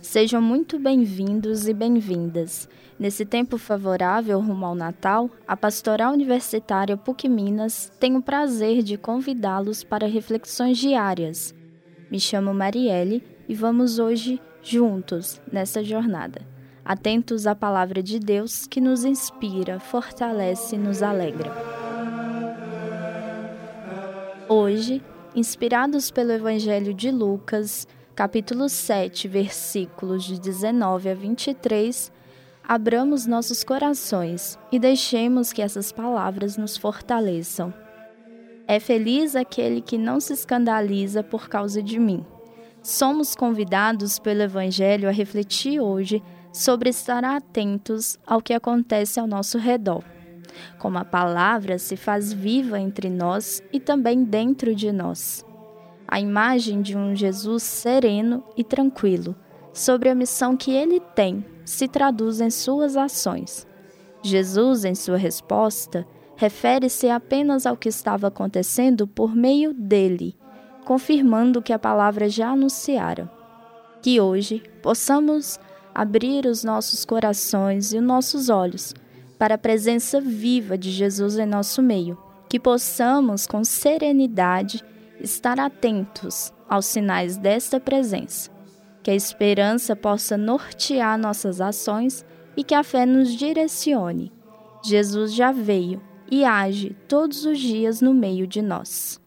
Sejam muito bem-vindos e bem-vindas. Nesse tempo favorável rumo ao Natal, a Pastoral Universitária PUC Minas tem o prazer de convidá-los para reflexões diárias. Me chamo Marielle e vamos hoje juntos nessa jornada, atentos à palavra de Deus que nos inspira, fortalece e nos alegra. Hoje, inspirados pelo Evangelho de Lucas, capítulo 7, versículos de 19 a 23, abramos nossos corações e deixemos que essas palavras nos fortaleçam. É feliz aquele que não se escandaliza por causa de mim. Somos convidados pelo Evangelho a refletir hoje sobre estar atentos ao que acontece ao nosso redor. Como a palavra se faz viva entre nós e também dentro de nós a imagem de um Jesus sereno e tranquilo sobre a missão que ele tem se traduz em suas ações. Jesus, em sua resposta, refere-se apenas ao que estava acontecendo por meio dele, confirmando o que a palavra já anunciara. Que hoje possamos abrir os nossos corações e os nossos olhos para a presença viva de Jesus em nosso meio, que possamos, com serenidade, estar atentos aos sinais desta presença, que a esperança possa nortear nossas ações e que a fé nos direcione. Jesus já veio e age todos os dias no meio de nós.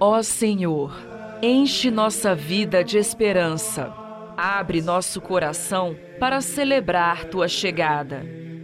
Ó Senhor, enche nossa vida de esperança. Abre nosso coração para celebrar tua chegada